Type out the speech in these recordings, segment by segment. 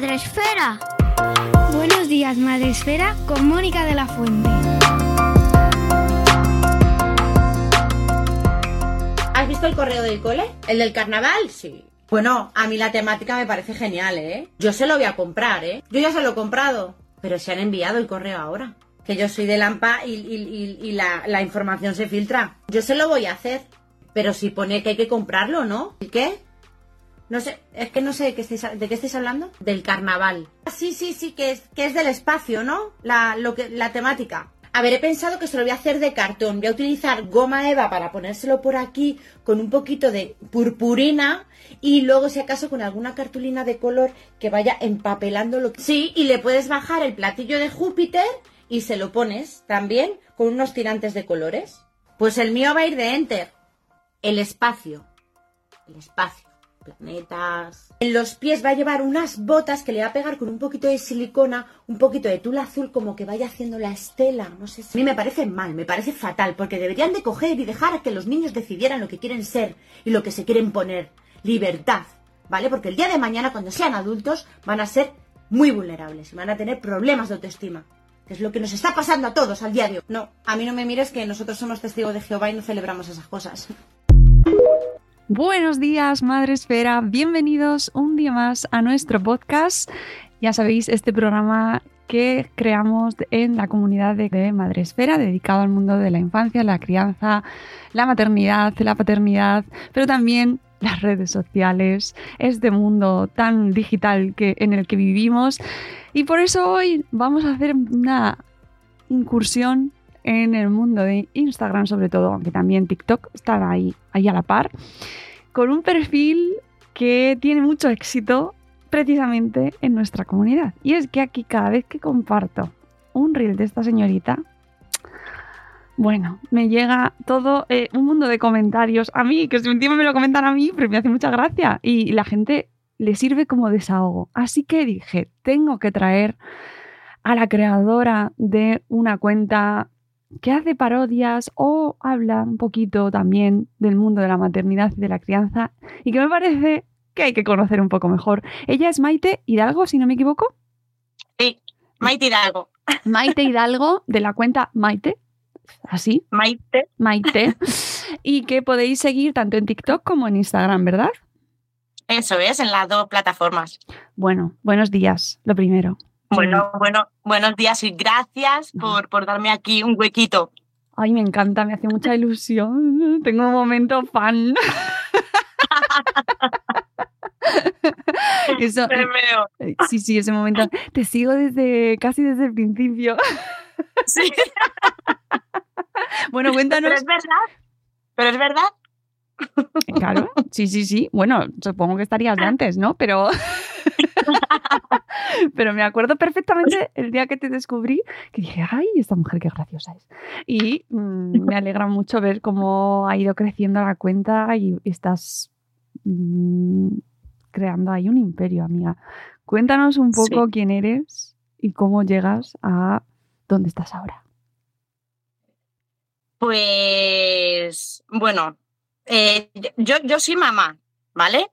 días, Madre Esfera. Buenos días, Madre Esfera, con Mónica de la Fuente. ¿Has visto el correo del cole? ¿El del carnaval? Sí. Bueno, a mí la temática me parece genial, ¿eh? Yo se lo voy a comprar, ¿eh? Yo ya se lo he comprado. Pero se han enviado el correo ahora. Que yo soy de Lampa y la, la información se filtra. Yo se lo voy a hacer. Pero si pone que hay que comprarlo, ¿no? ¿Y qué? No sé, es que no sé de qué estáis, hablando. Del carnaval. Ah, Sí, sí, sí, que es, que es del espacio, ¿no? La, la temática. A ver, he pensado que se lo voy a hacer de cartón. Voy a utilizar goma eva para ponérselo por aquí con un poquito de purpurina y luego, si acaso, con alguna cartulina de color que vaya empapelando lo que... Sí, y le puedes bajar el platillo de Júpiter y se lo pones también con unos tirantes de colores. Pues el mío va a ir de Enter. El espacio. El espacio. Planetas. En los pies va a llevar unas botas que le va a pegar con un poquito de silicona, un poquito de tul azul, como que vaya haciendo la estela. No sé si. A mí me parece mal, me parece fatal, porque deberían de coger y dejar a que los niños decidieran lo que quieren ser y lo que se quieren poner. Libertad. ¿Vale? Porque el día de mañana, cuando sean adultos, van a ser muy vulnerables y van a tener problemas de autoestima. Es lo que nos está pasando a todos al diario. No, a mí no me mires que nosotros somos testigos de Jehová y no celebramos esas cosas. Buenos días, Madre Esfera. Bienvenidos un día más a nuestro podcast. Ya sabéis, este programa que creamos en la comunidad de Madre Esfera, dedicado al mundo de la infancia, la crianza, la maternidad, la paternidad, pero también las redes sociales, este mundo tan digital que, en el que vivimos. Y por eso hoy vamos a hacer una incursión en el mundo de Instagram, sobre todo, aunque también TikTok están ahí, ahí a la par, con un perfil que tiene mucho éxito precisamente en nuestra comunidad. Y es que aquí cada vez que comparto un reel de esta señorita, bueno, me llega todo eh, un mundo de comentarios a mí, que si tiempo me lo comentan a mí, pero me hace mucha gracia. Y la gente le sirve como desahogo. Así que dije, tengo que traer a la creadora de una cuenta que hace parodias o habla un poquito también del mundo de la maternidad y de la crianza y que me parece que hay que conocer un poco mejor. Ella es Maite Hidalgo, si no me equivoco. Sí, Maite Hidalgo. Maite Hidalgo de la cuenta Maite, así, Maite. Maite, y que podéis seguir tanto en TikTok como en Instagram, ¿verdad? Eso es, en las dos plataformas. Bueno, buenos días, lo primero. Bueno, bueno, buenos días y gracias por, por darme aquí un huequito. Ay, me encanta, me hace mucha ilusión. Tengo un momento fan. Eso, veo. eh, sí, sí, ese momento. Te sigo desde casi desde el principio. Sí, Bueno, cuéntanos. pero es verdad. Pero es verdad. Claro, sí, sí, sí. Bueno, supongo que estarías de antes, ¿no? Pero. Pero me acuerdo perfectamente el día que te descubrí que dije, ay, esta mujer qué graciosa es. Y mm, me alegra mucho ver cómo ha ido creciendo la cuenta y estás mm, creando ahí un imperio, amiga. Cuéntanos un poco Sí. quién eres y cómo llegas a dónde estás ahora. Pues, bueno, eh, yo, yo soy mamá, ¿vale?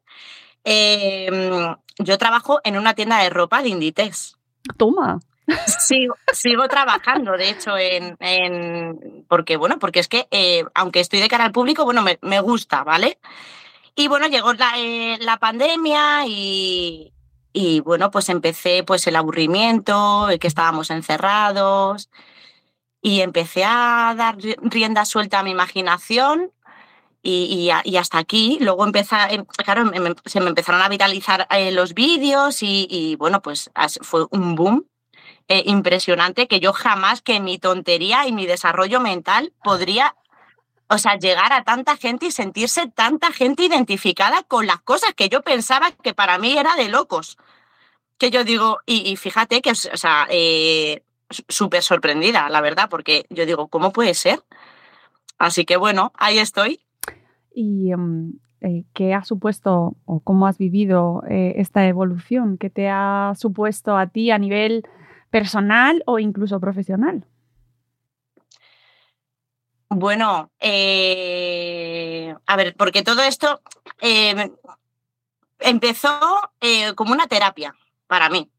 Eh, yo trabajo en una tienda de ropa de Inditex. Toma. Sigo, sigo trabajando, de hecho, en, en porque bueno, porque es que eh, aunque estoy de cara al público, bueno, me, me gusta, ¿vale? Y bueno, llegó la, eh, la pandemia y, y, bueno, pues empecé pues el aburrimiento, el que estábamos encerrados y empecé a dar rienda suelta a mi imaginación y, hasta aquí. Luego empezó, em, claro, se me empezaron a viralizar eh, los vídeos y, y, bueno, pues fue un boom eh, impresionante que yo jamás que mi tontería y mi desarrollo mental podría, o sea, llegar a tanta gente y sentirse tanta gente identificada con las cosas que yo pensaba que para mí era de locos. Que yo digo, y, fíjate que, o sea, eh, súper sorprendida, la verdad, porque yo digo, ¿cómo puede ser? Así que bueno, ahí estoy. ¿Y em, eh, qué ha supuesto o cómo has vivido esta evolución? ¿Qué te ha supuesto a ti a nivel personal o incluso profesional? Bueno, eh, a ver, porque todo esto eh, empezó eh, como una terapia para mí.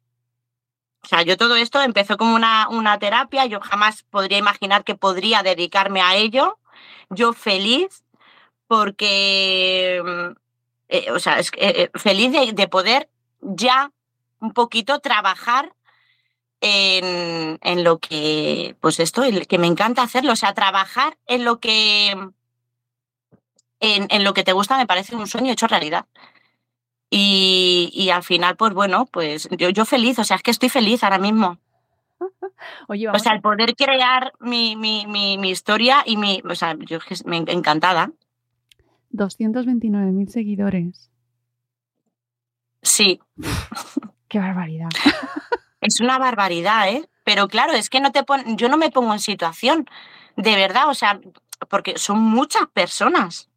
O sea, yo todo esto empezó como una, una terapia, yo jamás podría imaginar que podría dedicarme a ello. Yo feliz porque, o sea, es, feliz de, de poder ya un poquito trabajar en, en, lo que, pues esto, que me encanta hacerlo, o sea, trabajar en lo que, en, en lo que te gusta me parece un sueño hecho realidad. Y, y, al final, pues bueno, pues yo, yo feliz, o sea, es que estoy feliz ahora mismo. Oye, o sea, el poder crear mi, mi, mi, mi, historia y mi, o sea, yo me encantada. 229.000 seguidores. Sí. Qué barbaridad. Es una barbaridad, ¿eh? Pero claro, es que no te pon... yo no me pongo en situación, de verdad, o sea, porque son muchas personas.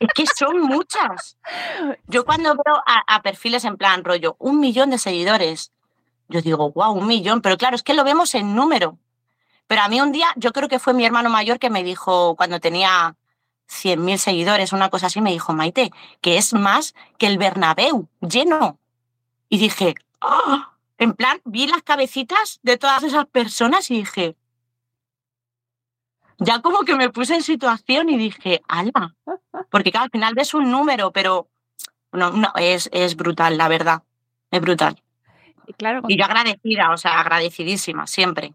es que son muchas. Yo cuando veo a, perfiles en plan rollo, un millón de seguidores, yo digo, wow, un millón, pero claro, es que lo vemos en número. Pero a mí un día, yo creo que fue mi hermano mayor que me dijo, cuando tenía 100.000 seguidores, una cosa así, me dijo, Maite, que es más que el Bernabéu, lleno. Y dije, ¡ah! En plan, vi las cabecitas de todas esas personas y dije, ya como que me puse en situación y dije, alma, porque al final ves un número, pero no, no, es, es brutal, la verdad, es brutal. Y, claro, y yo agradecida, o sea, agradecidísima, siempre.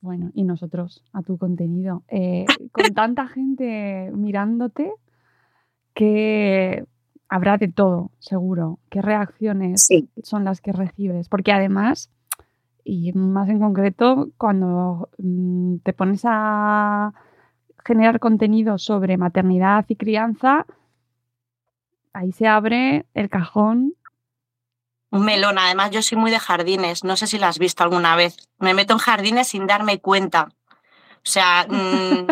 Bueno, y nosotros a tu contenido. Eh, con tanta gente mirándote, que habrá de todo, seguro. ¿Qué reacciones son las que recibes? Porque además, y más en concreto, cuando mm, te pones a generar contenido sobre maternidad y crianza, ahí se abre el cajón. Un melón, además yo soy muy de jardines, no sé si lo has visto alguna vez. Me meto en jardines sin darme cuenta. O sea, mm,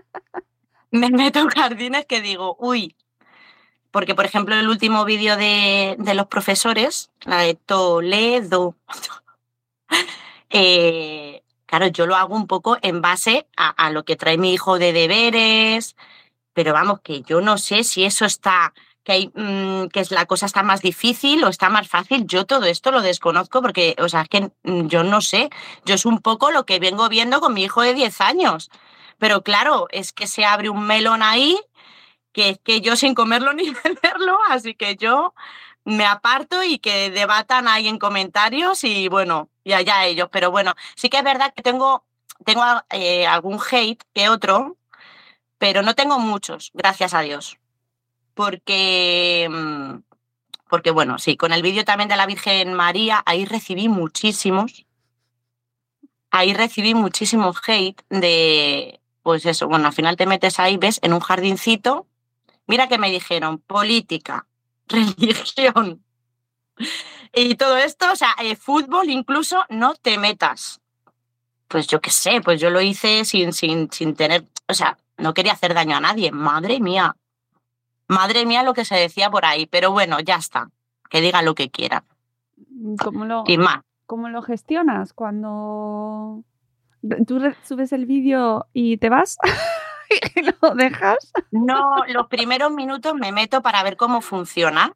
me meto en jardines que digo, uy, porque, por ejemplo, el último vídeo de, los profesores, la de Toledo, eh, claro, yo lo hago un poco en base a, lo que trae mi hijo de deberes, pero vamos, que yo no sé si eso está, que, hay, mm, que la cosa está más difícil o está más fácil. Yo todo esto lo desconozco porque, o sea, es que mm, yo no sé. Yo es un poco lo que vengo viendo con mi hijo de 10 años. Pero claro, es que se abre un melón ahí que que yo sin comerlo ni beberlo, así que yo me aparto y que debatan ahí en comentarios y bueno, y allá ellos. Pero bueno, sí que es verdad que tengo, tengo eh, algún hate que otro, pero no tengo muchos, gracias a Dios. Porque, mm, porque bueno, sí, con el vídeo también de la Virgen María, ahí recibí muchísimos, ahí recibí muchísimos hate de, pues eso, bueno, al final te metes ahí, ves, en un jardincito Mira que me dijeron política, religión y todo esto, o sea, eh, fútbol incluso, no te metas. Pues yo qué sé, pues yo lo hice sin, sin, sin tener, o sea, no quería hacer daño a nadie, madre mía. Madre mía lo que se decía por ahí, pero bueno, ya está, que diga lo que quiera. ¿Cómo lo, más. ¿Cómo lo gestionas cuando tú subes el vídeo y te vas? lo dejas? No, los primeros minutos me meto para ver cómo funciona.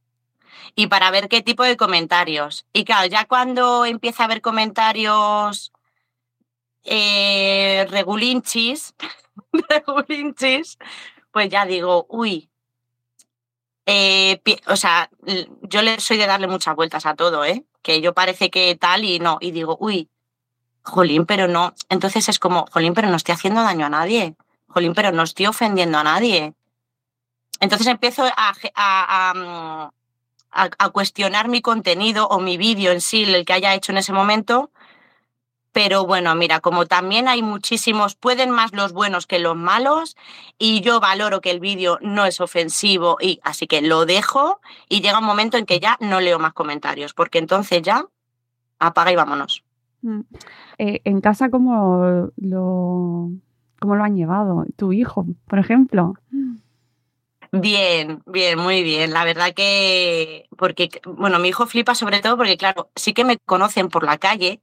y para ver qué tipo de comentarios. Y claro, ya cuando empieza a haber comentarios eh, regulinchis, regulinchis, pues ya digo, uy, eh, o sea, yo le soy de darle muchas vueltas a todo, ¿eh? Que yo parece que tal y no, y digo, uy, jolín, pero no. Entonces es como, jolín, pero no estoy haciendo daño a nadie. Jolín, pero no estoy ofendiendo a nadie. Entonces empiezo a, a cuestionar mi contenido o mi vídeo en sí, el que haya hecho en ese momento, pero bueno, mira, como también hay muchísimos, pueden más los buenos que los malos y yo valoro que el vídeo no es ofensivo y así que lo dejo y llega un momento en que ya no leo más comentarios, porque entonces ya apaga y vámonos. Mm. Eh, en casa, ¿cómo lo, ¿cómo lo han llevado? ¿Tu hijo, por ejemplo? Bien, bien, muy bien. La verdad que, porque, bueno, mi hijo flipa sobre todo porque, claro, sí que me conocen por la calle,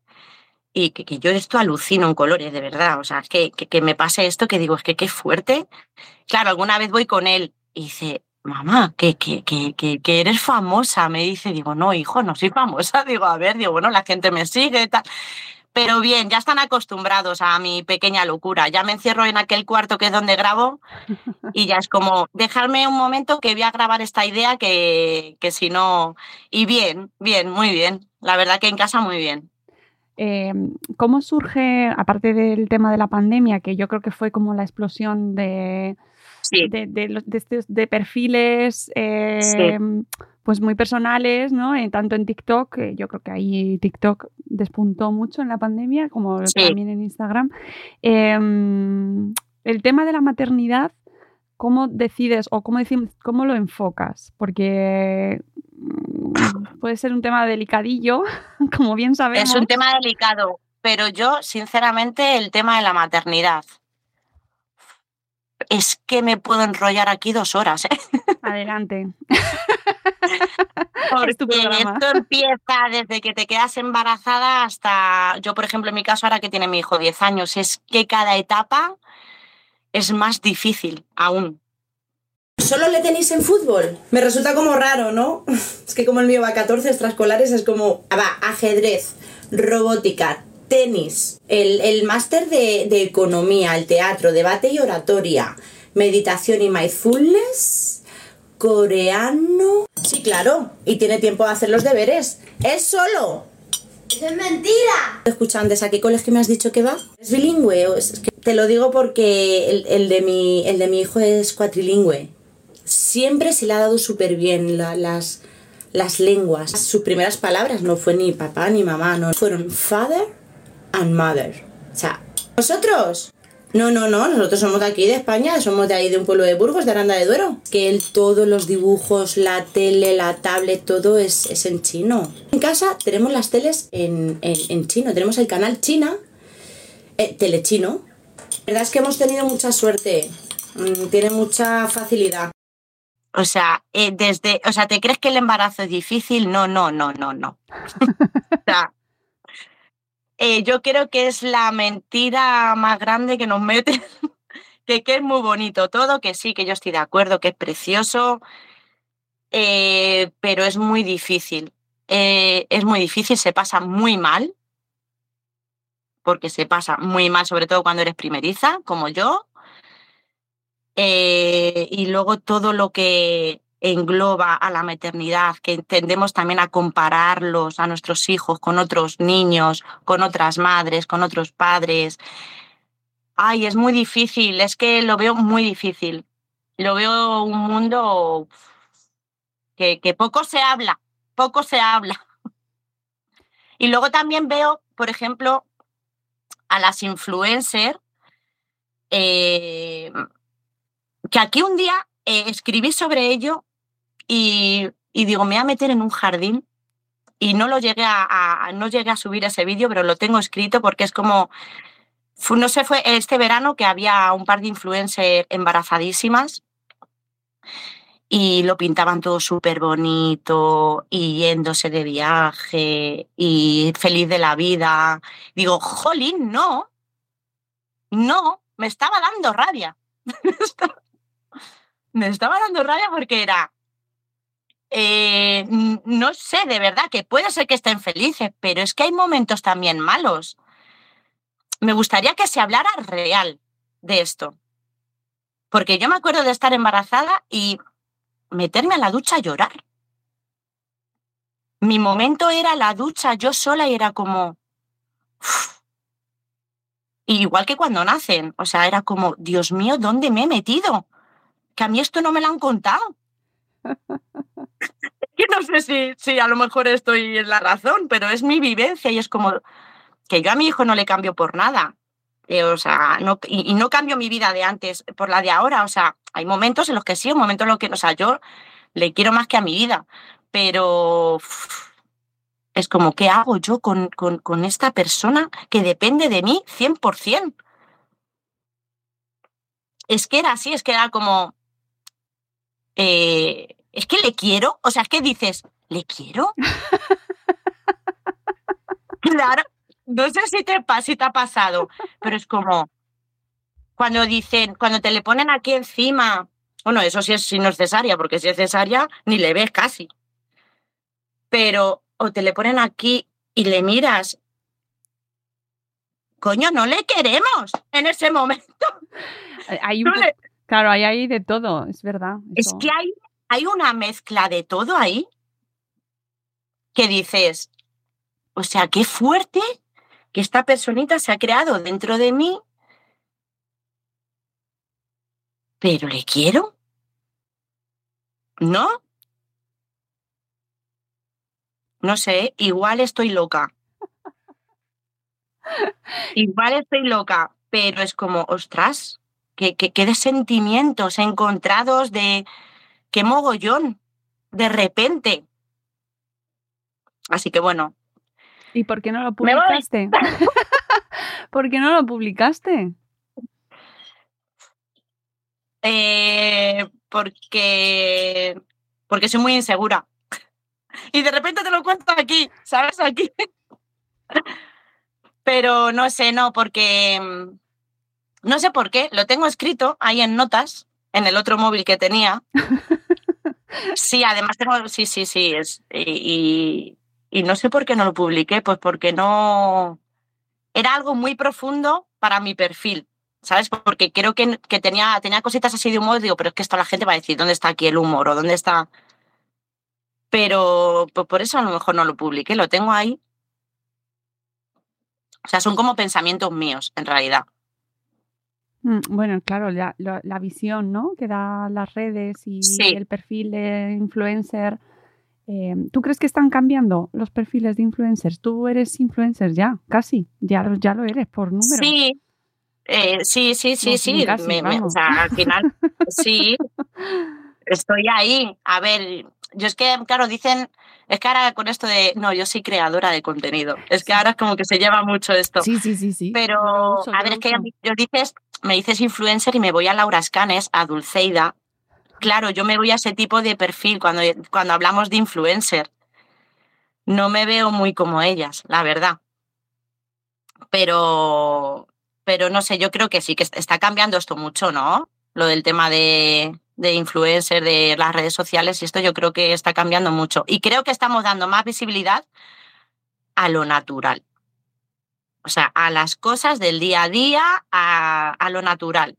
y que, yo esto alucino en colores, de verdad. O sea, que, que, me pase esto que digo, es que qué fuerte. Claro, alguna vez voy con él y dice, mamá, que, que, que, que, eres famosa. Me dice, digo, no, hijo, no soy famosa. Digo, a ver, digo, bueno, la gente me sigue, tal. Pero bien, ya están acostumbrados a mi pequeña locura. Ya me encierro en aquel cuarto que es donde grabo y ya es como dejarme un momento que voy a grabar esta idea que, que si no... Y bien, bien, muy bien. La verdad que en casa muy bien. Em, ¿Cómo surge, aparte del tema de la pandemia, que yo creo que fue como la explosión de, de, perfiles em, pues muy personales, ¿no? Eh, tanto en TikTok, yo creo que ahí TikTok despuntó mucho en la pandemia, como también en Instagram. Em, el tema de la maternidad, ¿cómo decides o cómo, cómo lo enfocas? Porque puede ser un tema delicadillo, como bien sabemos. Es un tema delicado, pero yo, sinceramente, el tema de la maternidad. Es que me puedo enrollar aquí dos horas. ¿eh? Adelante. Porque esto empieza desde que te quedas embarazada hasta, yo por ejemplo en mi caso ahora que tiene mi hijo 10 años, es que cada etapa es más difícil aún. ¿Solo le tenéis en fútbol? Me resulta como raro, ¿no? Es que como el mío va a 14 extraescolares, es como, ah, va, ajedrez, robótica, tenis, el, máster de, de, economía, el teatro, debate y oratoria, meditación y mindfulness, coreano... Sí, claro, y tiene tiempo de hacer los deberes. ¡Es solo! ¡Eso es mentira! Escucha, antes, ¿a qué colegio me has dicho que va? ¿Es bilingüe? Te lo digo porque el, el, de mi, el de mi hijo es cuatrilingüe siempre se le ha dado súper bien las, las lenguas. Sus primeras palabras no fue ni papá ni mamá, no, fueron father and mother. O sea, ¿nosotros? No, no, no, nosotros somos de aquí, de España, somos de ahí, de un pueblo de Burgos, de Aranda de Duero. Que todos los dibujos, la tele, la tablet, todo es, en chino. En casa tenemos las teles en, chino, tenemos el canal China, eh, telechino. La verdad es que hemos tenido mucha suerte, mm, tiene mucha facilidad. O sea, eh, desde, o sea, ¿te crees que el embarazo es difícil? No, no, no, no, no. o sea, eh, yo creo que es la mentira más grande que nos mete, que, que, es muy bonito todo, que sí, que yo estoy de acuerdo, que es precioso, eh, pero es muy difícil. es muy difícil, se pasa muy mal, porque se pasa muy mal, sobre todo cuando eres primeriza, como yo. Eh, y luego todo lo que engloba a la maternidad, que tendemos también a compararlos a nuestros hijos con otros niños, con otras madres, con otros padres. Ay, es muy difícil, es que lo veo muy difícil. Lo veo un mundo que, poco se habla, poco se habla. Y luego también veo, por ejemplo, a las influencers eh, que aquí un día eh, escribí sobre ello y, digo, me voy a meter en un jardín y no lo llegué a, no llegué a subir ese vídeo, pero lo tengo escrito porque es como, no sé, fue este verano que había un par de influencers embarazadísimas y lo pintaban todo súper bonito y yéndose de viaje y feliz de la vida. Digo, jolín, no, no, me estaba dando rabia. me estaba dando rabia porque era, eh, no sé, de verdad, que puede ser que estén felices, pero es que hay momentos también malos. Me gustaría que se hablara real de esto. Porque yo me acuerdo de estar embarazada y meterme a la ducha a llorar. Mi momento era la ducha yo sola y era como... igual que cuando nacen, o sea, era como, Dios mío, ¿dónde me he metido? Que a mí esto no me lo han contado. que no sé si, si a lo mejor estoy en la razón, pero es mi vivencia y es como que yo a mi hijo no le cambio por nada. Eh, o sea, no, y, no cambio mi vida de antes por la de ahora. O sea, hay momentos en los que sí, un momento en los que, o sea, yo le quiero más que a mi vida, pero es como, ¿qué hago yo con, con, con esta persona que depende de mí 100%? Es que era así, es que era como, eh, es que le quiero, o sea, es que dices, ¿le quiero? claro, no sé si te, si te ha pasado, pero es como cuando dicen, cuando te le ponen aquí encima, bueno, eso sí es si no es cesárea, porque si es cesárea ni le ves casi. Pero, o te le ponen aquí y le miras, coño, no le queremos en ese momento. Hay Claro, hay ahí de todo, es verdad. Es que hay, hay una mezcla de todo ahí que dices, o sea, qué fuerte que esta personita se ha creado dentro de mí, pero le quiero. ¿No? No sé, igual estoy loca. igual estoy loca, pero es como, ostras, qué, qué, de sentimientos encontrados, de qué mogollón, de repente. Así que bueno, ¿Y por qué no lo publicaste? ¿Por qué no lo publicaste? Eh, porque, porque soy muy insegura. Y de repente te lo cuento aquí, ¿sabes? Aquí. Pero no sé, no, porque no sé por qué, lo tengo escrito ahí en notas, en el otro móvil que tenía. Sí, además tengo, sí, sí, sí, es, y, y no sé por qué no lo publiqué, pues porque no... Era algo muy profundo para mi perfil, ¿sabes? Porque creo que, que tenía, tenía cositas así de humor, digo, pero es que esto la gente va a decir, ¿dónde está aquí el humor o dónde está? Pero pues por eso a lo mejor no lo publiqué, lo tengo ahí. O sea, son como pensamientos míos, en realidad. Mm, bueno, claro, la, la, visión, ¿no? Que da las redes y el perfil de influencer Em, ¿Tú crees que están cambiando los perfiles de influencers? Tú eres influencer ya, casi, ya, ya lo eres por número. Sí, eh, sí, sí, sí, sí. o sea, al final, sí, estoy ahí. A ver, yo es que, claro, dicen, es que ahora con esto de, no, yo soy creadora de contenido. Es que ahora es como que se lleva mucho esto. Sí, sí, sí, sí. Pero, a ver, es que yo dices, me dices influencer y me voy a Laura Scanes, a Dulceida, claro, yo me voy a ese tipo de perfil cuando, cuando hablamos de influencer. No me veo muy como ellas, la verdad. Pero, pero no sé, yo creo que sí, que está cambiando esto mucho, ¿no? Lo del tema de, de influencer, de las redes sociales, y esto yo creo que está cambiando mucho. Y creo que estamos dando más visibilidad a lo natural. O sea, a las cosas del día a día, a, a lo natural.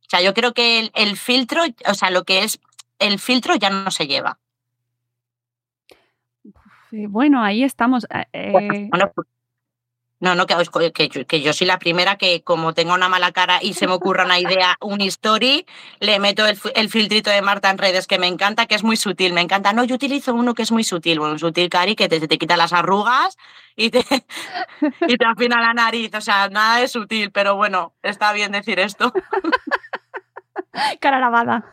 O sea, yo creo que el, filtro, o sea, lo que es el filtro ya no se lleva. Bueno, ahí estamos. Eh, eh. Pues, no, no, que, que, yo soy la primera que como tengo una mala cara y se me ocurra una idea, un story, le meto el, filtrito de Marta en redes que me encanta, que es muy sutil, me encanta. No, yo utilizo uno que es muy sutil, un sutil cari que te, te quita las arrugas y te, y te afina la nariz. O sea, nada es sutil, pero bueno, está bien decir esto. Cara lavada.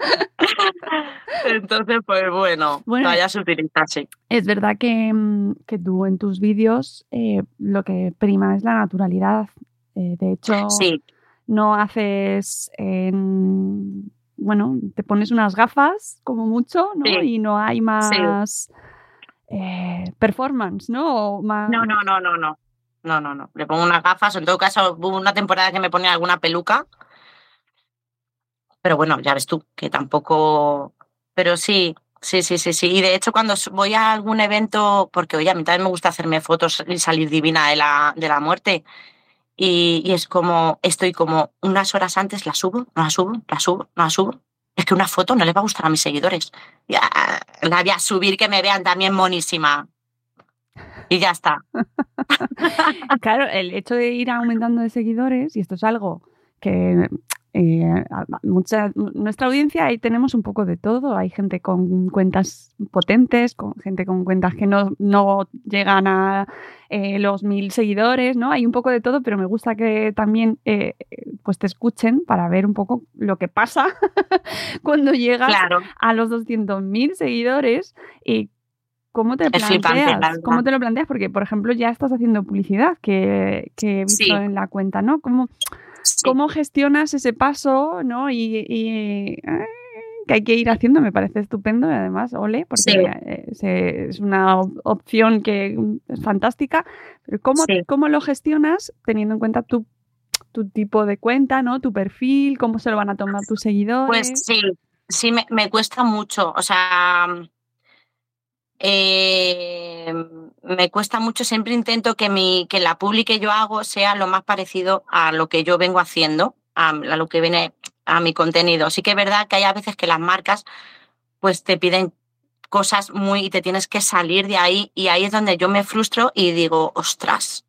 Entonces, pues bueno, vaya a utilizarse. Es verdad que, mm, que, tú en tus vídeos eh, lo que prima es la naturalidad. Eh, de hecho, no haces, bueno, te pones unas gafas como mucho, ¿no? Y no hay más eh, performance, ¿no? No, no, no, no, no. No, no, no. Le pongo unas gafas. En todo caso, hubo una temporada que me ponía alguna peluca. Pero bueno, ya ves tú, que tampoco. Pero sí, sí, sí, sí, sí. Y de hecho, cuando voy a algún evento, porque oye, a mí también me gusta hacerme fotos y salir divina de la, de la muerte. Y, es como, estoy como unas horas antes, la subo, no la subo, la subo, no la subo. Es que una foto no le va a gustar a mis seguidores. Ya, la voy a subir que me vean también monísima. Y ya está. claro, el hecho de ir aumentando de seguidores, y esto es algo que eh, mucha, nuestra audiencia ahí tenemos un poco de todo. Hay gente con cuentas potentes, con gente con cuentas que no, no llegan a eh, los mil seguidores, ¿no? Hay un poco de todo, pero me gusta que también eh, pues te escuchen para ver un poco lo que pasa cuando llegas a los 200.000 seguidores y ¿Cómo te, planteas? ¿Cómo te lo planteas? Porque, por ejemplo, ya estás haciendo publicidad que, que he visto en la cuenta, ¿no? ¿Cómo, ¿Cómo gestionas ese paso, ¿no? Y, eh, que hay que ir haciendo, me parece estupendo y además, ole, porque eh, es una opción que es fantástica. Pero ¿cómo, ¿cómo lo gestionas teniendo en cuenta tu, tu tipo de cuenta, ¿no? Tu perfil, cómo se lo van a tomar tus seguidores. Pues sí, sí, me, me cuesta mucho. O sea, eh, me cuesta mucho, siempre intento que, mi, que la publi que yo hago sea lo más parecido a lo que yo vengo haciendo, a, lo que viene a mi contenido. Sí que es verdad que hay a veces que las marcas pues te piden cosas muy y te tienes que salir de ahí y ahí es donde yo me frustro y digo, ostras,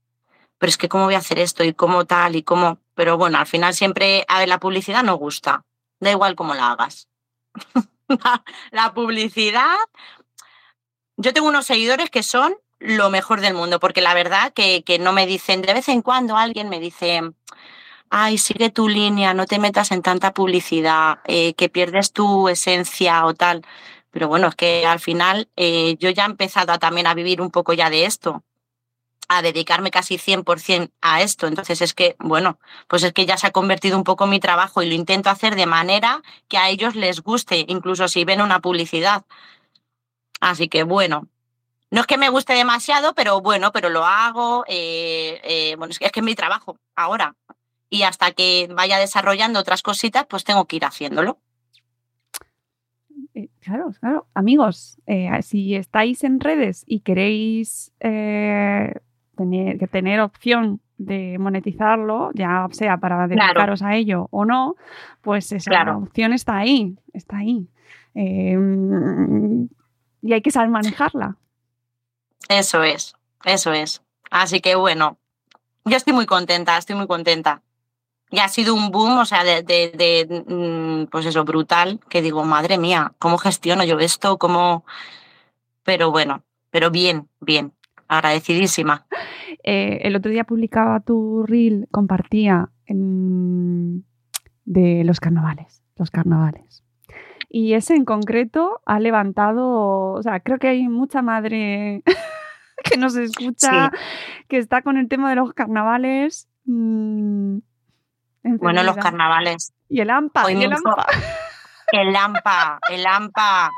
pero es que cómo voy a hacer esto y cómo tal y cómo, pero bueno, al final siempre, a ver, la publicidad no gusta, da igual cómo la hagas. la publicidad yo tengo unos seguidores que son lo mejor del mundo, porque la verdad que, que no me dicen, de vez en cuando alguien me dice, ay, sigue tu línea, no te metas en tanta publicidad, eh, que pierdes tu esencia o tal. Pero bueno, es que al final eh, yo ya he empezado a, también a vivir un poco ya de esto, a dedicarme casi 100% a esto. Entonces es que, bueno, pues es que ya se ha convertido un poco mi trabajo y lo intento hacer de manera que a ellos les guste, incluso si ven una publicidad. Así que bueno, no es que me guste demasiado, pero bueno, pero lo hago. Eh, eh, bueno, es que, es que es mi trabajo ahora. Y hasta que vaya desarrollando otras cositas, pues tengo que ir haciéndolo. Eh, claro, claro. Amigos, si estáis en redes y queréis tener, tener opción de monetizarlo, ya sea para dedicaros a ello o no, pues esa opción está ahí, está ahí y hay que saber manejarla. Eso es, eso es. Así que bueno, yo estoy muy contenta, estoy muy contenta. Y ha sido un boom, o sea, de, de, mm, pues eso, brutal, que digo, madre mía, ¿cómo gestiono yo esto? ¿Cómo...? Pero bueno, pero bien, bien, agradecidísima. Eh, el otro día publicaba tu reel, compartía de los carnavales, los carnavales. Y ese en concreto ha levantado, o sea, creo que hay mucha madre que nos escucha, que está con el tema de los carnavales. Mm, bueno, los carnavales. Y el AMPA, y el AMPA. El AMPA, el AMPA.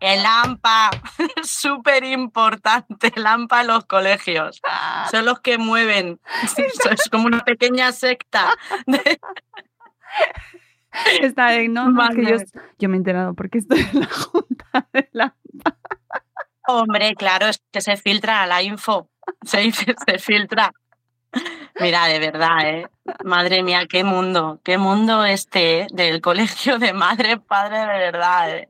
El AMPA, súper importante, el AMPA en los colegios. Son los que mueven. Es como una pequeña secta. Está en, no, que yo, yo, me he enterado porque estoy en la junta de la... Hombre, claro, es que se filtra la info, se, se filtra. Mira, de verdad, ¿eh? Madre mía, qué mundo, qué mundo este ¿eh? del colegio de madre, padre, de verdad, ¿eh?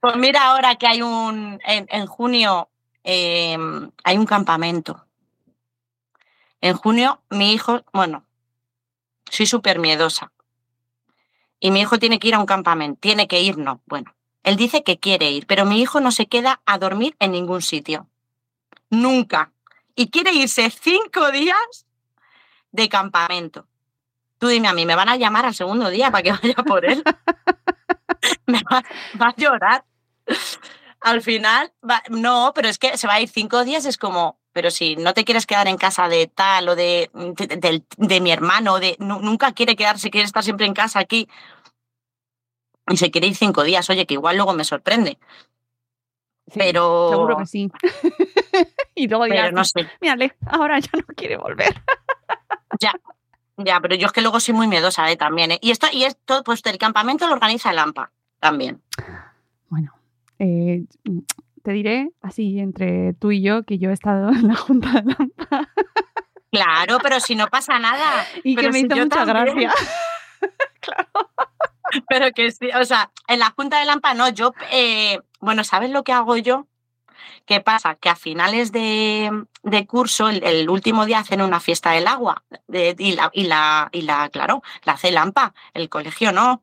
Pues mira ahora que hay un, en, junio em, hay un campamento. En junio mi hijo, bueno, soy súper miedosa y mi hijo tiene que ir a un campamento, tiene que ir, no. Bueno, él dice que quiere ir, pero mi hijo no se queda a dormir en ningún sitio. Nunca. Y quiere irse cinco días de campamento. Tú dime a mí, ¿me van a llamar al segundo día para que vaya por él? me va, a llorar. Al final, no, pero es que se va a ir cinco días, es como, pero si no te quieres quedar en casa de tal o de, de, mi hermano, de, nunca quiere quedarse, quiere estar siempre en casa aquí y se quiere ir cinco días, oye, que igual luego me sorprende. pero. Seguro que sí. y luego dirás, no sé. mírale, ahora ya no quiere volver. ya. Ya, pero yo es que luego soy muy miedosa ¿eh? también. ¿eh? Y esto, y esto, pues el campamento lo organiza el AMPA también. Bueno, eh, te diré así entre tú y yo que yo he estado en la Junta de AMPA. Claro, pero si no pasa nada. Y Pero que me si hizo mucha también. gracia. Pero que sí, o sea, en la Junta del AMPA no, yo, eh, bueno, ¿sabes lo que hago yo? ¿Qué pasa? Que a finales de, de curso, el, último día hacen una fiesta del agua de- y, la, y, la, y la, claro, la hace el AMPA, el colegio no.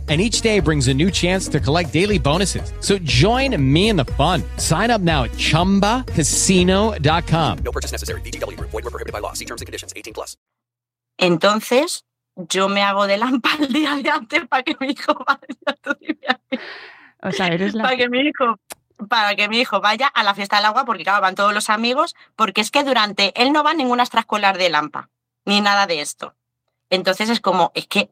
And each day brings a new chance to collect daily bonuses. So join me in the fun. Sign up now at chumbacasino.com. No purchase necessary. VGW Group. Void were prohibited by law. See terms and conditions. 18 plus. Entonces, yo me hago del AMPA el día de antes para que mi hijo vaya, a O sea, eres la... para que mi hijo para que mi hijo vaya a la fiesta del agua, porque claro, van todos los amigos, porque es que durante, él no va a ninguna extraescolar de Lampa, ni nada de esto. Entonces es como, es que,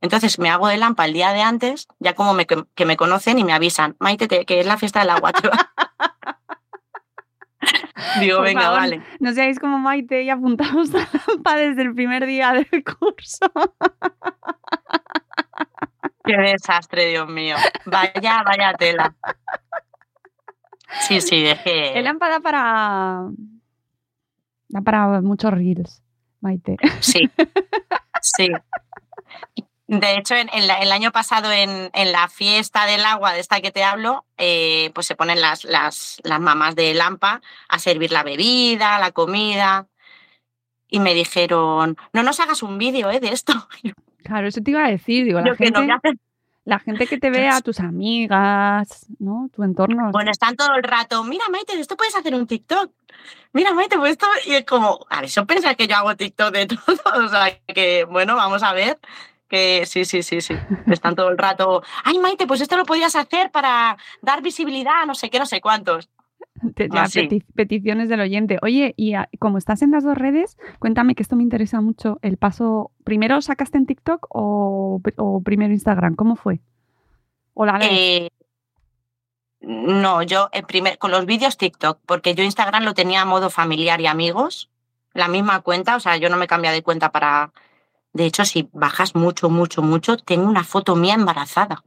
entonces me hago de Lampa el día de antes, ya como me, que me conocen y me avisan, Maite, te- que es la fiesta del agua. te va". Digo, Por venga, favor, vale. No seáis como Maite y apuntamos a AMPA desde el primer día del curso. Qué desastre, Dios mío. Vaya, vaya tela. Sí, sí, que... El AMPA da para... Da para muchos reels, Maite. Sí, sí. De hecho, en, en la- el año pasado, en, en la fiesta del agua de esta que te hablo, eh, pues se ponen las, las, las mamás de Lampa a servir la bebida, la comida. Y me dijeron, no nos hagas un vídeo eh, de esto. Claro, eso te iba a decir. Digo, la Yo que no, gente, ¿qué haces? la gente que te vea, tus amigas, ¿no? Tu entorno. Bueno, están todo el rato, mira Maite, esto puedes hacer un TikTok. Mira Maite, pues esto... Y es como, a ver, eso pensás que yo hago TikTok de todo. O sea, que bueno, vamos a ver. Que sí, sí, sí, sí. Están todo el rato, ay Maite, pues esto lo podías hacer para dar visibilidad a no sé qué, no sé cuántos. Ya, Ah, peti- peticiones del oyente. Oye, y a- como estás en las dos redes, cuéntame que esto me interesa mucho. El paso, ¿primero sacaste en TikTok o, o primero Instagram? ¿Cómo fue? ¿O la vez? Eh, no, yo en primer, con los vídeos TikTok, porque yo Instagram lo tenía a modo familiar y amigos, la misma cuenta, o sea, yo no me cambia de cuenta para... De hecho, si bajas mucho, mucho, mucho, tengo una foto mía embarazada.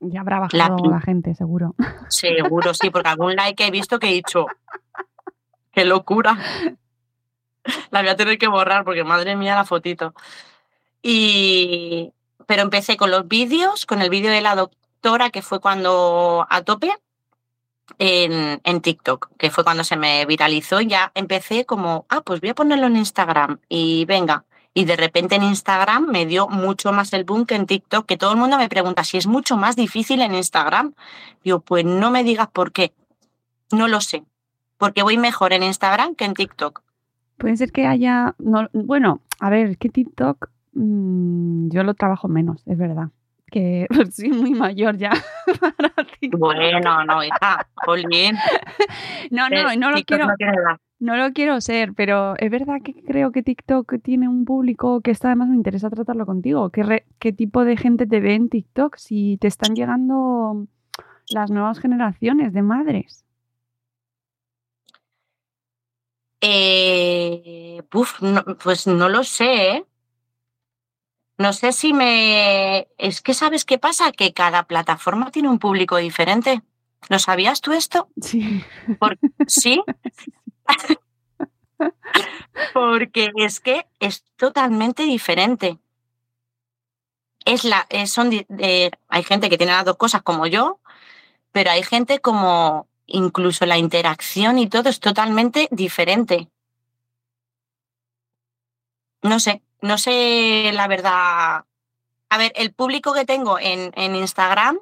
ya habrá la bajado pin- la gente, seguro. Seguro, sí, porque algún like he visto que he dicho, qué locura. La voy a tener que borrar porque madre mía la fotito. Y, pero empecé con los vídeos, con el vídeo de la doctora, que fue cuando a tope, en, en TikTok, que fue cuando se me viralizó. y Ya empecé como, ah, pues voy a ponerlo en Instagram y venga. Y de repente en Instagram me dio mucho más el boom que en TikTok, que todo el mundo me pregunta si es mucho más difícil en Instagram. Digo, pues no me digas por qué. No lo sé. Porque voy mejor en Instagram que en TikTok. Puede ser que haya. No, bueno, a ver, que TikTok mm, yo lo trabajo menos, es verdad. Que pues, soy muy mayor ya para TikTok. Bueno, no, hija, jolín. No, no, Eh, no lo TikTok quiero. no. No lo quiero ser, pero es verdad que creo que TikTok tiene un público que esto además me interesa tratarlo contigo. ¿Qué, re- qué tipo de gente te ve en TikTok? Si te están llegando las nuevas generaciones de madres. Eh, puf, no, pues no lo sé, ¿eh? No sé si me... Es que sabes qué pasa, que cada plataforma tiene un público diferente. ¿Lo sabías tú esto? Sí. Por- ¿Sí? Porque es que es totalmente diferente. Es la, eh, son, eh, hay gente que tiene las dos cosas como yo, pero hay gente como incluso la interacción y todo es totalmente diferente. No sé, no sé la verdad. A ver, el público que tengo en, en Instagram,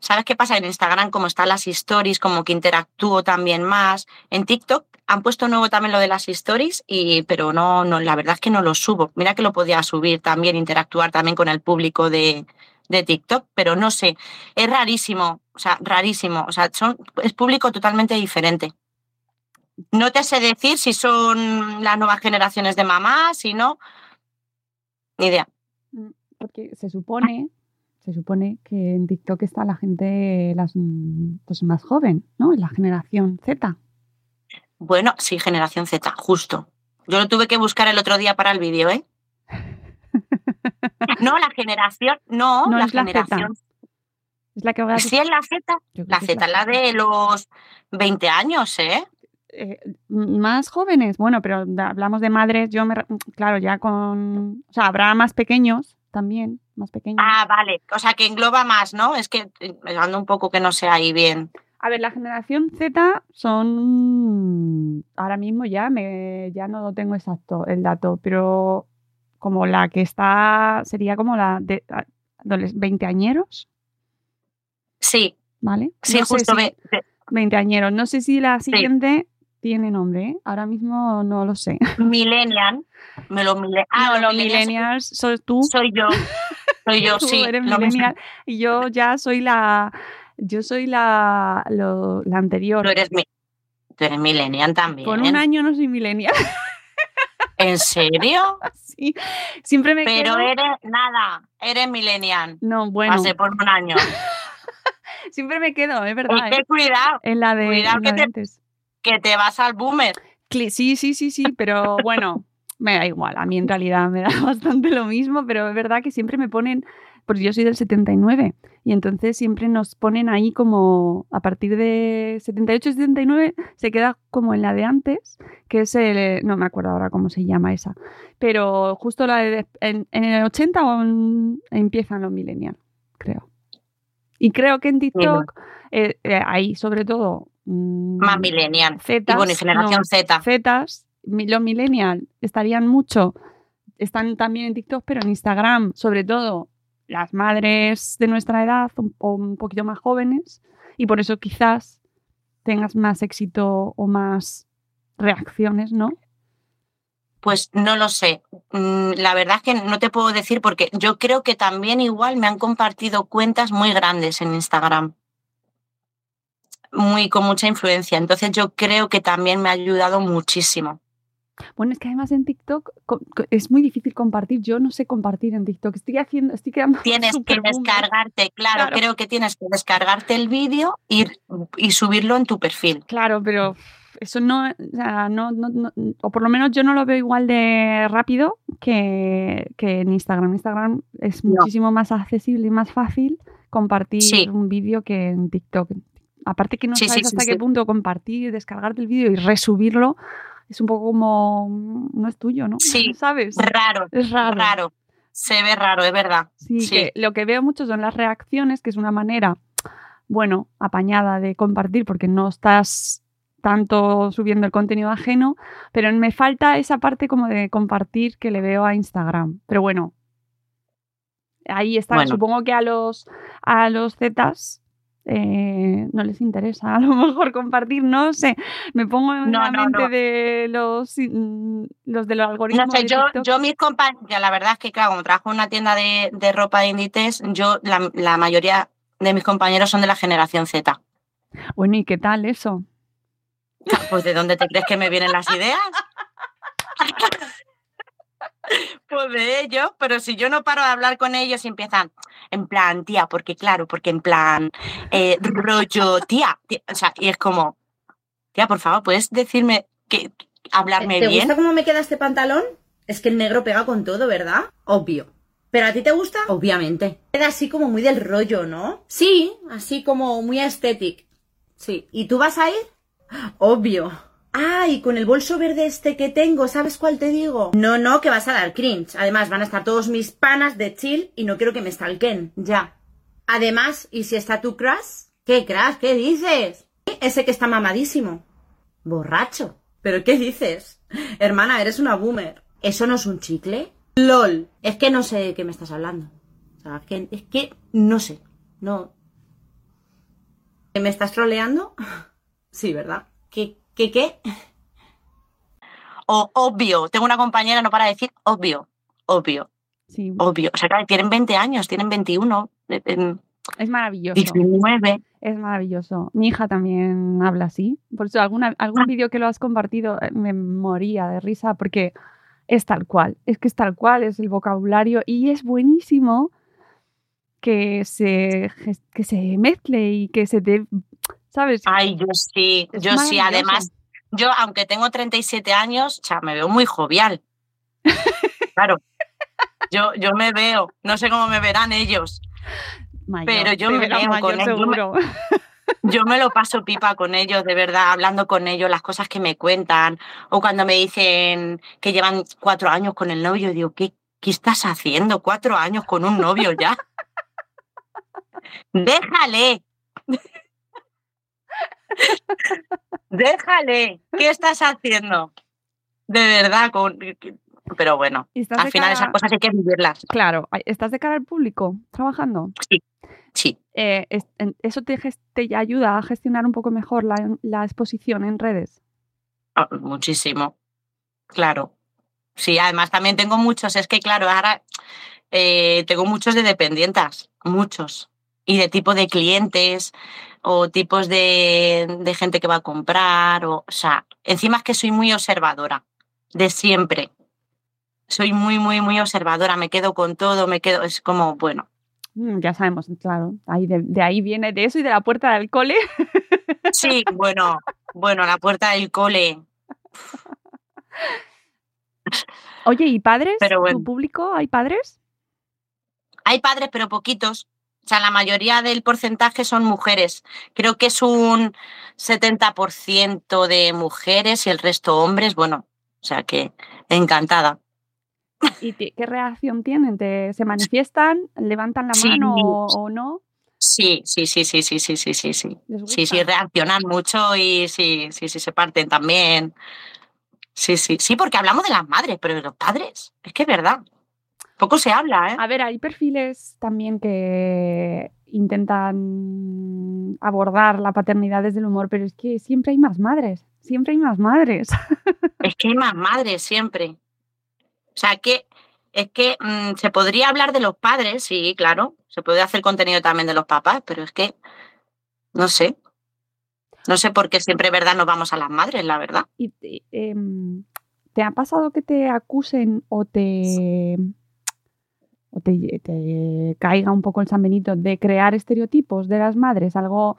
¿sabes qué pasa? En Instagram, como están las stories, como que interactúo también más. En TikTok han puesto nuevo también lo de las stories, y, pero no, no, la verdad es que no lo subo. Mira que lo podía subir también, interactuar también con el público de, de TikTok, pero no sé, es rarísimo, o sea, rarísimo, o sea, es público totalmente diferente. No te sé decir si son las nuevas generaciones de mamás, si no, ni idea. Porque se supone, se supone que en TikTok está la gente las, pues más joven, ¿no? La generación Z. Bueno, sí, generación Z, justo. Yo lo tuve que buscar el otro día para el vídeo, ¿eh? No, la generación, no, No, la es la Z. generación. Es la que voy a Sí, es la Z. La es Z, la de los 20 años, ¿eh? eh, más jóvenes, bueno, pero hablamos de madres, yo me, claro, ya con, o sea, habrá más pequeños también, más pequeños. Ah, vale. O sea, que engloba más, ¿no? Es que eh, ando un poco que no sé ahí bien. A ver, la generación Z son, ahora mismo ya me, ya no lo tengo exacto el dato, pero como la que está, sería como la de a- adoles- veinteañeros, Sí, ¿vale? sí, No justo. si- ve- ve- Veinteañeros. No sé si la siguiente tiene nombre, ¿eh? Ahora mismo no lo sé. Millennial. Me lo mile- ah, no, los millennials millennials sos tú. Soy yo. Soy yo, Tú sí. eres millennial y yo ya soy la, yo soy la, lo- la anterior. Tú eres, mi- tú eres millennial también. Con un año no soy millennial. ¿En serio? sí. Siempre me Pero quedo- eres nada. Eres millennial. No, bueno. Pasé por un año. Siempre me quedo, es verdad. ¿eh? cuidado, En la de, cuidado en que la de te- antes. que te vas al boomer. Sí, sí, sí, sí, pero bueno, me da igual. A mí en realidad me da bastante lo mismo, pero es verdad que siempre me ponen, porque yo soy del 79, y entonces siempre nos ponen ahí como a partir de 78, 79, se queda como en la de antes, que es el, no me acuerdo ahora cómo se llama esa, pero justo la de, en, en el 80 o en- empiezan los millennials, creo. Y creo que en TikTok, eh, eh, ahí sobre todo... mm, Más millennial. Zetas, y bueno, y generación no, Z. Zetas, los millennials estarían mucho, están también en TikTok, pero en Instagram, sobre todo las madres de nuestra edad o un poquito más jóvenes, y por eso quizás tengas más éxito o más reacciones, ¿no? Pues no lo sé. Mm, La verdad es que no te puedo decir porque yo creo que también igual me han compartido cuentas muy grandes en Instagram. Muy con mucha influencia. Entonces yo creo que también me ha ayudado muchísimo. Bueno, es que además en TikTok es muy difícil compartir. Yo no sé compartir en TikTok. Estoy haciendo, estoy quedando Tienes que descargarte, claro, Claro. creo que tienes que descargarte el vídeo y, y subirlo en tu perfil. Claro, pero eso no, o sea, no, no- no- o por lo menos yo no lo veo igual de rápido que, que en Instagram. Instagram es muchísimo más accesible y más fácil compartir Sí. un vídeo que en TikTok. Aparte que no Sí, sabes sí, hasta qué punto compartir, descargarte el vídeo y resubirlo es un poco como mm, no es tuyo, ¿no? Sí, ¿Sabes? Raro, Es raro. raro. Se ve raro, es verdad. Sí, Sí. que lo que veo mucho son las reacciones, que es una manera, bueno, apañada de compartir porque no estás tanto subiendo el contenido ajeno, pero me falta esa parte como de compartir que le veo a Instagram. Pero bueno, ahí está. Bueno. Supongo que a los a los Zetas eh, no les interesa a lo mejor compartir, no sé. Me pongo en No, la no, mente no. de los, mm, los de los No algoritmos. sé, de yo, mis compañeros, la verdad es que, claro, como trabajo en una tienda de, de ropa de Inditex, yo, la, la mayoría de mis compañeros son de la generación Z. Bueno, ¿y qué tal eso? Pues, ¿de dónde te crees que me vienen las ideas? De ellos, pero si yo no paro de hablar con ellos y empiezan, en plan, tía, porque claro, porque en plan, eh, rollo, tía, tía", o sea, y es como, tía, por favor, ¿puedes decirme que hablarme ¿Te bien? gusta cómo me queda este pantalón? Es que el negro pega con todo, ¿verdad? Obvio. ¿Pero a ti te gusta? Obviamente. Queda así como muy del rollo, ¿no? Sí, así como muy aesthetic. Sí. ¿Y tú vas a ir? Obvio. Ah, y con el bolso verde este que tengo, ¿sabes cuál te digo? No, no, que vas a dar cringe. Además, van a estar todos mis panas de chill y no quiero que me stalken. Ya. Además, ¿y si está tu crush? ¿Qué crush? ¿Qué dices? Ese que está mamadísimo. Borracho. ¿Pero qué dices? Hermana, eres una boomer. ¿Eso no es un chicle? LOL. Es que no sé de qué me estás hablando. O sea, es que, es que no sé. No. ¿Me estás troleando? Sí, ¿verdad? ¿Qué, qué, qué? O obvio, tengo una compañera, no para de decir obvio, obvio, Sí, obvio. O sea, claro, tienen 20 años, tienen 21, eh, em, es maravilloso. 19. Es maravilloso. Mi hija también habla así. Por eso alguna, algún Ah. vídeo que lo has compartido eh, me moría de risa porque es tal cual. Es que es tal cual, es el vocabulario y es buenísimo que se, que se mezcle y que se te... ¿Sabes? Ay, yo sí, Es yo sí. Además, yo, aunque tengo 37 años, o sea, me veo muy jovial. Claro. Yo, yo me veo, no sé cómo me verán ellos, Mayor, pero yo me veo mayor con ellos. Yo me-. Yo me lo paso pipa con ellos, de verdad, hablando con ellos, las cosas que me cuentan, o cuando me dicen que llevan cuatro años con el novio, digo, ¿qué, qué estás haciendo? Cuatro años con un novio ya. Déjale. Déjale. ¿Qué estás haciendo? De verdad, con... pero bueno, al final esas cosas hay que vivirlas. Claro, ¿estás de cara al público trabajando? Sí, sí. Eh, es- ¿Eso te, ayuda a gestionar un poco mejor la, la exposición en redes? Ah, Muchísimo, claro. Sí, además también tengo muchos, es que claro, ahora eh, tengo muchos de dependientas, muchos, y de tipo de clientes o tipos de, de gente que va a comprar, o, o sea, encima es que soy muy observadora, de siempre. Soy muy, muy, muy observadora, me quedo con todo, me quedo, es como, bueno, Mm, ya sabemos, claro. Ahí de, de ahí viene de eso y de la puerta del cole. sí, bueno, bueno, la puerta del cole, Oye, ¿y padres? Pero bueno. ¿Tu público? ¿Hay padres? Hay padres, pero poquitos. O sea, la mayoría del porcentaje son mujeres. Creo que es un 70% de mujeres y el resto hombres. Bueno, o sea que encantada. ¿Y qué reacción tienen? ¿Te, ¿Se manifiestan? ¿Levantan la Sí. mano o, o no? Sí, sí, sí, sí, sí, sí, sí, sí, sí. ¿Les Sí, sí, reaccionan mucho y sí, sí, sí, se parten también. Sí, sí, sí, porque hablamos de las madres, pero de los padres, es que es verdad. Poco se habla, ¿eh? A ver, hay perfiles también que intentan abordar la paternidad desde el humor, pero es que siempre hay más madres, siempre hay más madres. Es que hay más madres siempre. O sea, que es que mm, se podría hablar de los padres, sí, claro. Se puede hacer contenido también de los papás, pero es que no sé. No sé por qué siempre, ¿verdad? Nos vamos a las madres, la verdad. ¿Y em, ¿te ha pasado que te acusen o te, te caiga un poco el San Benito de crear estereotipos de las madres? Algo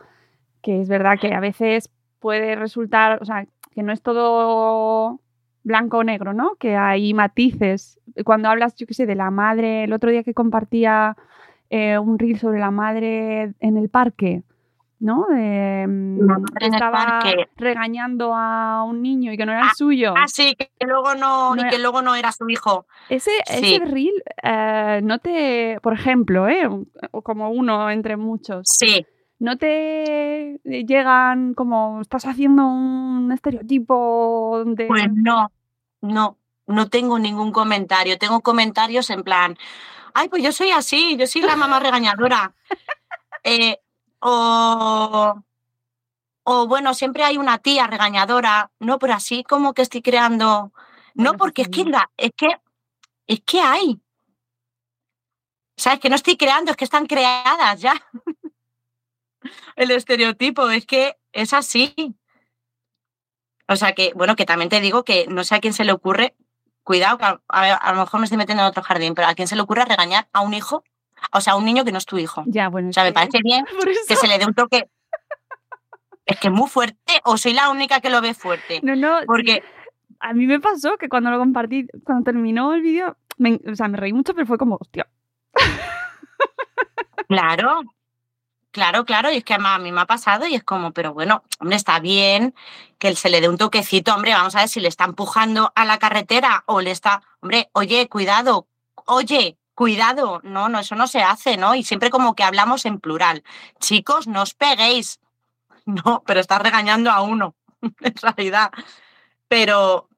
que es verdad que a veces puede resultar, o sea, que no es todo blanco o negro, ¿no? Que hay matices. Cuando hablas, yo qué sé, de la madre, el otro día que compartía eh, un reel sobre la madre en el parque, ¿no? De, mm, que estaba regañando a un niño y que no era el suyo. Ah, sí, que luego no, No y era- que luego no era su hijo. Ese, Sí. ese reel eh, no te, por ejemplo, ¿eh? como uno entre muchos, Sí, no te llegan como estás haciendo un estereotipo de... pues no, no, no tengo ningún comentario. Tengo comentarios en plan, ay, pues yo soy así, yo soy la mamá regañadora. Eh, o, o bueno, siempre hay una tía regañadora, no, pero así como que estoy creando. No, Bueno, porque es que, es que es que hay. O sea, es que no estoy creando, es que están creadas ya. El estereotipo, es que es así. O sea que, bueno, que también te digo que no sé a quién se le ocurre, cuidado, que a, a- a lo mejor me estoy metiendo en otro jardín, pero a quién se le ocurre regañar a un hijo, o sea, un niño que no es tu hijo. Ya, bueno, O sea, me parece bien que se le dé un toque. Es que es muy fuerte, o soy la única que lo ve fuerte. No, no, Porque, a mí me pasó que cuando lo compartí, cuando terminó el vídeo, me, o sea, me reí mucho, pero fue como, hostia, claro, claro, claro, y es que a mí me ha pasado y es como, pero bueno, hombre, está bien que se le dé un toquecito, hombre, vamos a ver si le está empujando a la carretera o le está, hombre, oye, cuidado, oye, cuidado, no, no, eso no se hace, ¿no? Y siempre como que hablamos en plural. Chicos, no os peguéis, no, pero estás regañando a uno, en realidad. Pero,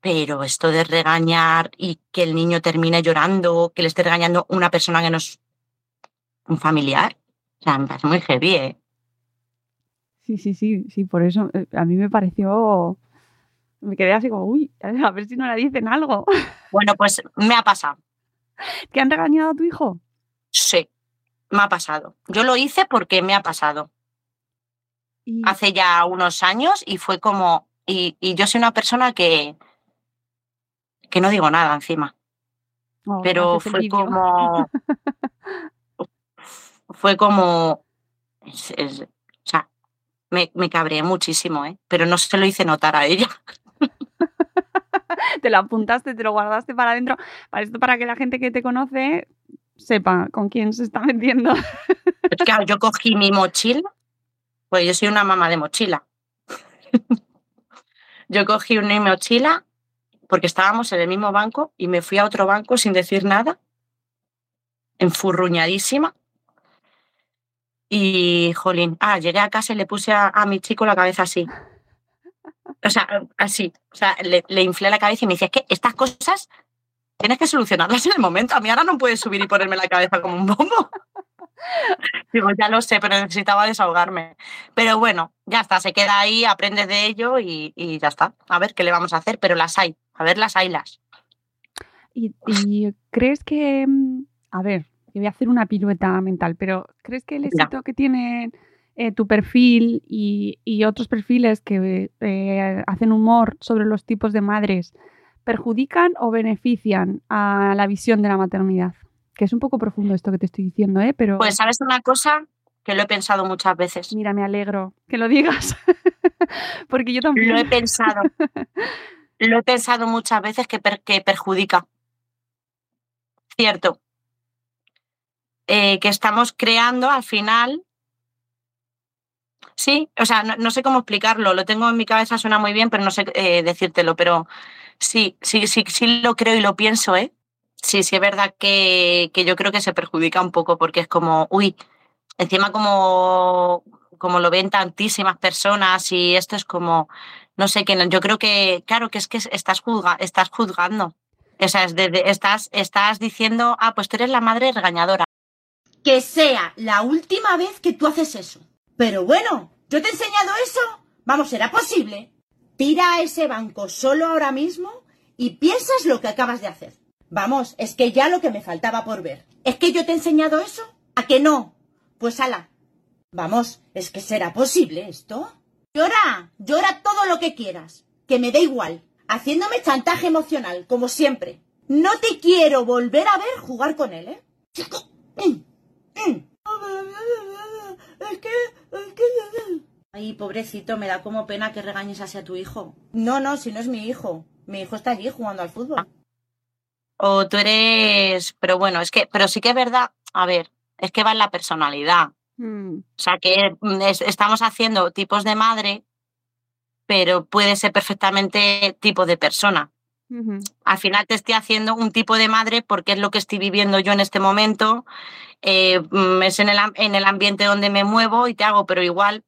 pero esto de regañar y que el niño termine llorando, que le esté regañando una persona que no es un familiar, o sea, me parece muy heavy, ¿eh? Sí, sí, sí, sí, por eso eh, a mí me pareció, me quedé así como, uy, a ver si no le dicen algo. Bueno, pues me ha pasado. ¿Te han regañado a tu hijo? Sí, me ha pasado. Yo lo hice porque me ha pasado. Y, Hace ya unos años y fue como, y, y yo soy una persona que, que no digo nada encima, oh, pero fue como, fue como, es- es- o sea, me, me cabreé muchísimo, ¿eh? pero no se lo hice notar a ella. Te lo apuntaste, te lo guardaste para adentro, para esto para que la gente que te conoce sepa con quién se está metiendo. Claro, yo cogí mi mochila, pues yo soy una mamá de mochila. yo cogí mi mochila porque estábamos en el mismo banco y me fui a otro banco sin decir nada, enfurruñadísima. Y, jolín, ah, llegué a casa y le puse a mi chico la cabeza así. O sea, así. O sea, le, le inflé la cabeza y me decía, es que estas cosas tienes que solucionarlas en el momento. A mí ahora no puedes subir y ponerme la cabeza como un bombo. Digo, ya lo sé, pero necesitaba desahogarme. Pero bueno, ya está, se queda ahí, aprendes de ello y, y ya está. A ver qué le vamos a hacer, pero las hay. A ver, las haylas. ¿Y, y crees que, mm, a ver, voy a hacer una pirueta mental, pero ¿crees que el éxito que tiene eh, tu perfil y, y otros perfiles que eh, hacen humor sobre los tipos de madres perjudican o benefician a la visión de la maternidad? Que es un poco profundo esto que te estoy diciendo, ¿eh? Pero Pues, ¿sabes una cosa? Que lo he pensado muchas veces. mira, me alegro que lo digas. Porque yo también. Lo he pensado. Lo he pensado muchas veces que, per- que perjudica. Cierto. Eh, que estamos creando al final. Sí, o sea, no, sé cómo explicarlo. Lo tengo en mi cabeza, suena muy bien, pero no sé eh, decírtelo. Pero sí, sí, sí, sí lo creo y lo pienso, ¿eh? Sí, sí es verdad que, que yo creo que se perjudica un poco porque es como, uy, encima como, como lo ven tantísimas personas y esto es como, no sé, que no- yo creo que, claro, que es que estás, juzga, estás juzgando. O sea, es de- estás, estás diciendo, ah, pues tú eres la madre regañadora. Que sea la última vez que tú haces eso. Pero bueno, ¿yo te he enseñado eso? Vamos, ¿será posible? Tira a ese banco solo ahora mismo y piensas lo que acabas de hacer. Vamos, es que ya lo que me faltaba por ver. ¿Es que yo te he enseñado eso? ¿A que no? Pues ala. Vamos, ¿es que será posible esto? Llora, llora todo lo que quieras, que me da igual, haciéndome chantaje emocional, como siempre. No te quiero volver a ver jugar con él, ¿eh? Es que, es que... Ay, pobrecito, me da como pena que regañes así a tu hijo. No, no, si no es mi hijo. Mi hijo está allí jugando al fútbol. O tú eres, pero bueno, es que, pero sí que es verdad, a ver, es que va en la personalidad. Mm, O sea, que mm, es- estamos haciendo tipos de madre, pero puede ser perfectamente tipo de persona. Al final te estoy haciendo un tipo de madre porque es lo que estoy viviendo yo en este momento, eh, mm, es en el, en el ambiente donde me muevo y te hago, pero igual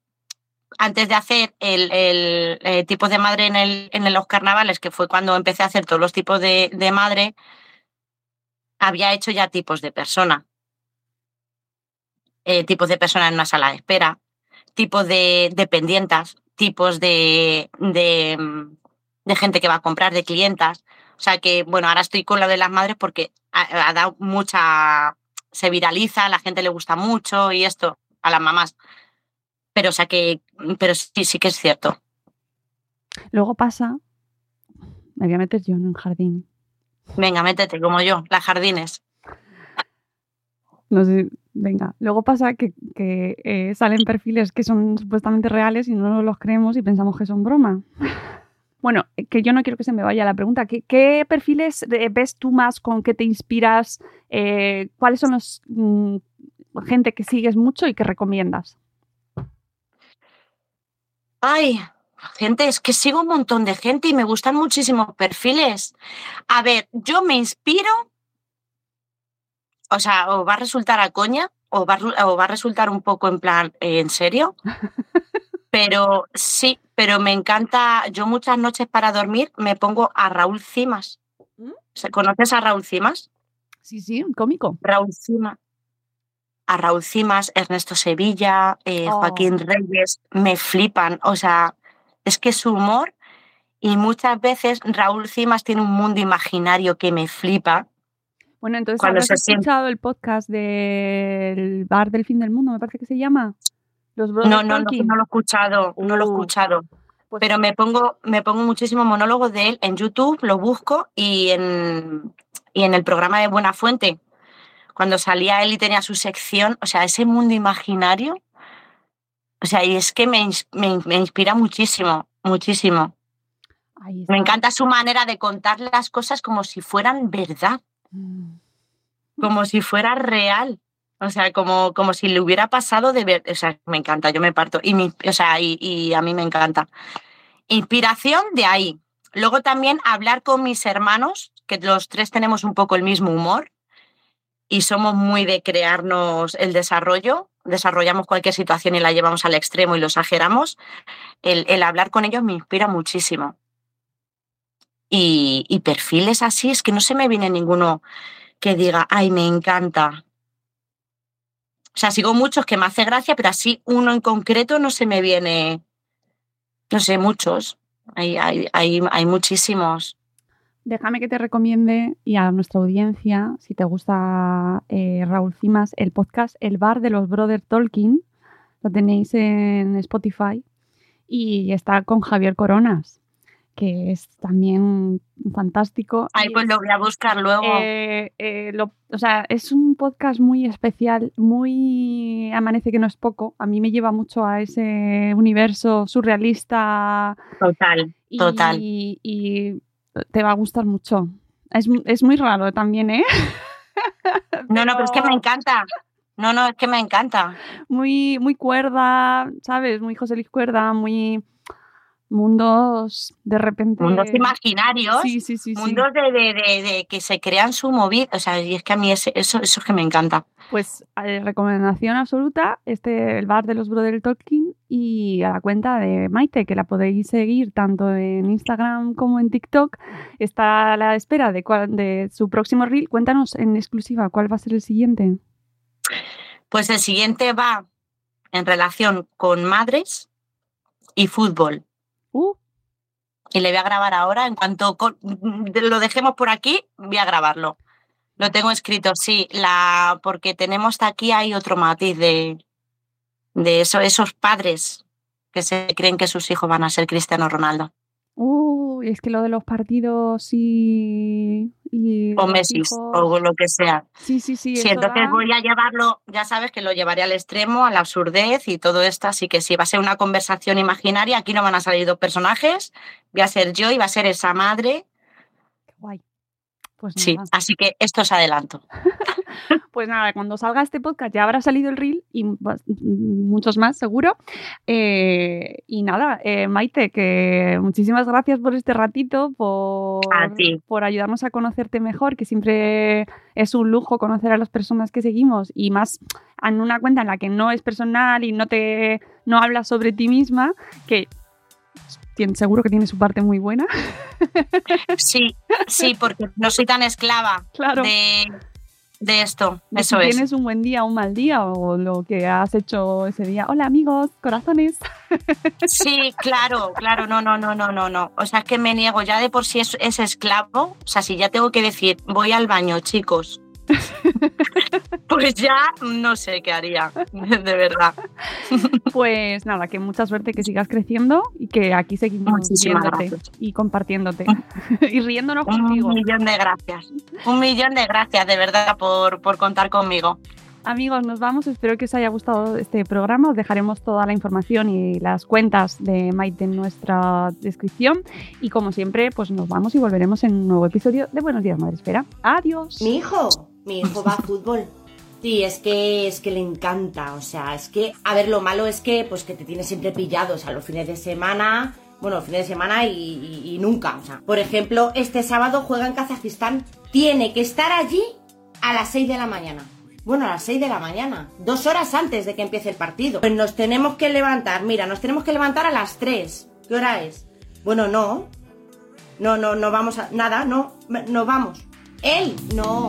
antes de hacer el, eh, tipo de madre en, el, en los carnavales, que fue cuando empecé a hacer todos los tipos de, madre, había hecho ya tipos de persona. Eh, tipos de persona en una sala de espera, tipos de dependientas, tipos de, de, mm, de gente que va a comprar, de clientas. O sea que, bueno, ahora estoy con lo de las madres porque ha, ha dado mucha. se viraliza, a la gente le gusta mucho y esto, a las mamás. Pero, o sea que, pero sí, sí que es cierto. Luego pasa. Me voy a meter yo en un jardín. Venga, métete, como yo, las jardines. No sé, venga. Luego pasa que, que, eh, salen perfiles que son supuestamente reales y no los creemos y pensamos que son broma. Bueno, eh, que yo no quiero que se me vaya la pregunta. ¿Qué, qué perfiles ves tú más con que te inspiras? Eh, ¿Cuáles son los mm, gente que sigues mucho y que recomiendas? Ay, gente, es que sigo un montón de gente y me gustan muchísimos perfiles. A ver, yo me inspiro, o sea, o va a resultar a coña, o va a, ru- o va a resultar un poco en plan, eh, ¿en serio? Pero sí, pero me encanta. Yo muchas noches para dormir me pongo a Raúl Cimas. ¿Mm? ¿Se- ¿Conoces a Raúl Cimas? Sí, sí, un cómico. Raúl Cimas. A Raúl Cimas, Ernesto Sevilla, eh, Oh. Joaquín Reyes, me flipan. O sea, es que su humor y muchas veces Raúl Cimas tiene un mundo imaginario que me flipa. Bueno, entonces Cuando habrás se siente- escuchado el podcast del bar del fin del mundo, me parece que se llama. Los No, no, no, no lo he escuchado, no lo he Uh, escuchado. pues- Pero me pongo, me pongo muchísimos monólogos de él en YouTube, lo busco y en, y en el programa de Buena Fuente, cuando salía él y tenía su sección, o sea, ese mundo imaginario, o sea, y es que me, me, me inspira muchísimo, muchísimo. Me encanta su manera de contar las cosas como si fueran verdad, Mm. como si fuera real. O sea, como, como si le hubiera pasado de ver. O sea, me encanta, yo me parto. Y, mi- o sea, y, a mí me encanta. Inspiración de ahí. Luego también hablar con mis hermanos, que los tres tenemos un poco el mismo humor y somos muy de crearnos el desarrollo. Desarrollamos cualquier situación y la llevamos al extremo y lo exageramos. El, el hablar con ellos me inspira muchísimo. Y, y perfiles así, es que no se me viene ninguno que diga, ay, me encanta. O sea, sigo muchos que me hace gracia, pero así uno en concreto no se me viene, no sé, muchos. Hay, hay, hay, hay muchísimos. Déjame que te recomiende y a nuestra audiencia, si te gusta eh, Raúl Cimas, el podcast El Bar de los Brothers Tolkien. Lo tenéis en Spotify y está con Javier Coronas, que es también fantástico. Ay, pues es- lo voy a buscar luego. Eh, eh, lo- o sea, es un podcast muy especial, muy amanece que no es poco. A mí me lleva mucho a ese universo surrealista Total, y, total. y te va a gustar mucho. Es, es muy raro también, ¿eh? No, no, pero es que me encanta. No, no, es que me encanta. Muy, muy cuerda, ¿sabes? Muy José Luis Cuerda, muy mundos de repente. Mundos imaginarios. Sí, sí, sí. sí. Mundos de, de, de, de que se crean su movida. O sea, y es que a mí ese- eso, eso es que me encanta. Pues eh, recomendación absoluta, este el bar de los Brother Tolkien y a la cuenta de Maite, que la podéis seguir tanto en Instagram como en TikTok. Está a la espera de, cuál- de su próximo reel. Cuéntanos en exclusiva cuál va a ser el siguiente. Pues el siguiente va en relación con madres y fútbol. Uh, Y le voy a grabar ahora. En cuanto lo dejemos por aquí, voy a grabarlo. Lo tengo escrito, sí, la, porque tenemos aquí hay otro matiz de, de eso, esos padres que se creen que sus hijos van a ser Cristiano Ronaldo uh, es que lo de los partidos y. y o Messi o lo que sea. Sí, sí, sí. Sí, entonces da- voy a llevarlo, ya sabes que lo llevaré al extremo, a la absurdez y todo esto, así que sí, va a ser una conversación imaginaria, aquí no van a salir dos personajes, voy a ser yo y va a ser esa madre. Pues sí, nada. así que esto os adelanto. Pues nada, cuando salga este podcast ya habrá salido el reel y muchos más seguro. Eh, y nada, eh, Maite, que muchísimas gracias por este ratito, por, por ayudarnos a conocerte mejor, que siempre es un lujo conocer a las personas que seguimos y más en una cuenta en la que no es personal y no te no hablas sobre ti misma, que tien- seguro que tiene su parte muy buena. Sí, sí, porque no soy tan esclava Claro. de, de esto, de eso si es. tienes un buen día o un mal día o lo que has hecho ese día. Hola amigos, corazones. Sí, claro, claro, no, no, no, no, no, no. O sea, es que me niego ya de por sí es, es esclavo. O sea, si ya tengo que decir, voy al baño, chicos. pues ya no sé qué haría, de verdad. Pues nada, que mucha suerte, que sigas creciendo y que aquí seguimos viéndote y compartiéndote y riéndonos contigo. Un millón de gracias. Un millón de gracias, de verdad, por, por contar conmigo. Amigos, nos vamos. Espero que os haya gustado este programa. Os dejaremos toda la información y las cuentas de Maite en nuestra descripción. Y como siempre, pues nos vamos y volveremos en un nuevo episodio de Buenos Días, Madre Espera. Adiós. Mi hijo, mi hijo va a fútbol. Sí, es que es que le encanta, o sea, es que, a ver, lo malo es que, pues que te tiene siempre pillado, o sea, los fines de semana, bueno, los fines de semana y, y- nunca, o sea, por ejemplo, este sábado juega en Kazajistán, tiene que estar allí a las 6 de la mañana. Bueno, a las 6 de la mañana, dos horas antes de que empiece el partido. Pues nos tenemos que levantar, mira, nos tenemos que levantar a las 3. ¿Qué hora es? Bueno, no. No, no, no vamos a... Nada, no, no vamos. Él, no.